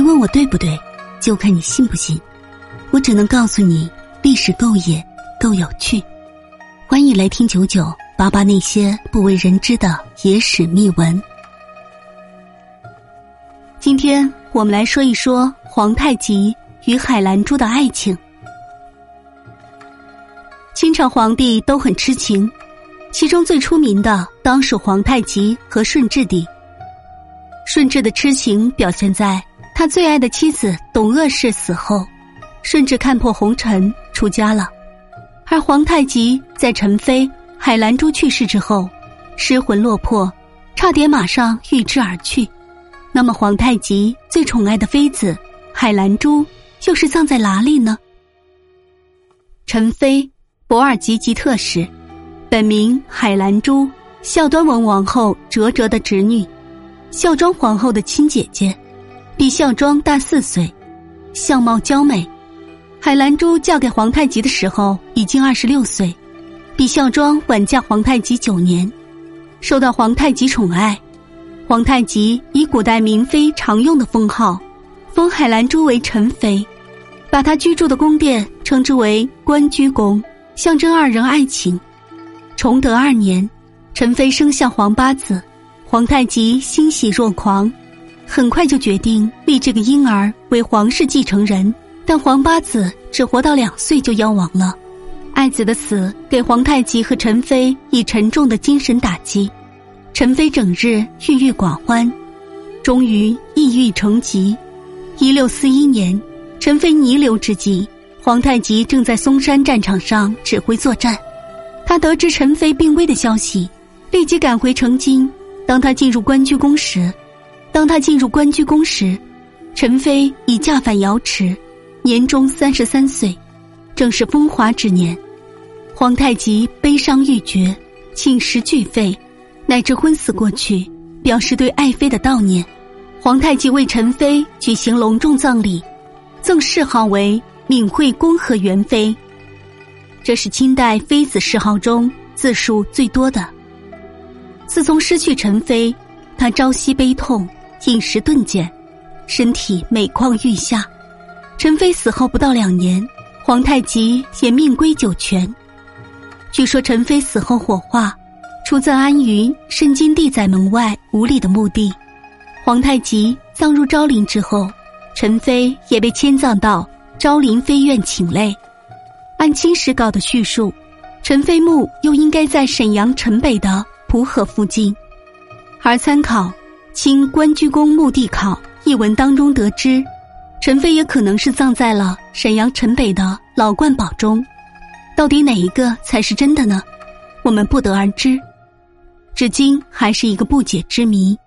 别问我对不对，就看你信不信。我只能告诉你，历史够野，够有趣。欢迎来听九九八八那些不为人知的野史秘闻。今天我们来说一说皇太极与海兰珠的爱情。清朝皇帝都很痴情，其中最出名的当属皇太极和顺治帝。顺治的痴情表现在他最爱的妻子董鄂氏死后，顺治看破红尘出家了；而皇太极在陈妃、海兰珠去世之后，失魂落魄，差点马上遇之而去。那么，皇太极最宠爱的妃子海兰珠又是葬在哪里呢？陈妃，博尔济吉特氏，本名海兰珠，孝端文王后哲哲的侄女。孝庄皇后的亲姐姐，比孝庄大四岁，相貌娇美。海兰珠嫁给皇太极的时候已经二十六岁，比孝庄晚嫁皇太极九年，受到皇太极宠爱。皇太极以古代明妃常用的封号，封海兰珠为宸妃，把她居住的宫殿称之为关雎宫，象征二人爱情。崇德二年，陈妃生下皇八子。皇太极欣喜若狂，很快就决定立这个婴儿为皇室继承人。但皇八子只活到两岁就夭亡了，爱子的死给皇太极和陈妃以沉重的精神打击。陈妃整日郁郁寡欢，终于抑郁成疾。一六四一年，陈妃弥留之际，皇太极正在嵩山战场上指挥作战。他得知陈妃病危的消息，立即赶回成京。当他进入关雎宫时，当他进入关雎宫时，陈妃已驾返瑶池，年终三十三岁，正是风华之年。皇太极悲伤欲绝，寝食俱废，乃至昏死过去，表示对爱妃的悼念。皇太极为陈妃举行隆重葬礼，赠谥号为敏惠恭和元妃，这是清代妃子谥号中字数最多的。自从失去陈妃，他朝夕悲痛，饮食顿减，身体每况愈下。陈妃死后不到两年，皇太极也命归九泉。据说陈妃死后火化，出葬安于深金地宰门外五里的墓地。皇太极葬入昭陵之后，陈妃也被迁葬到昭陵妃院寝内。按清史稿的叙述，陈妃墓又应该在沈阳城北的。蒲河附近，而参考《清关雎宫墓地考》一文当中得知，陈妃也可能是葬在了沈阳城北的老冠堡中。到底哪一个才是真的呢？我们不得而知，至今还是一个不解之谜。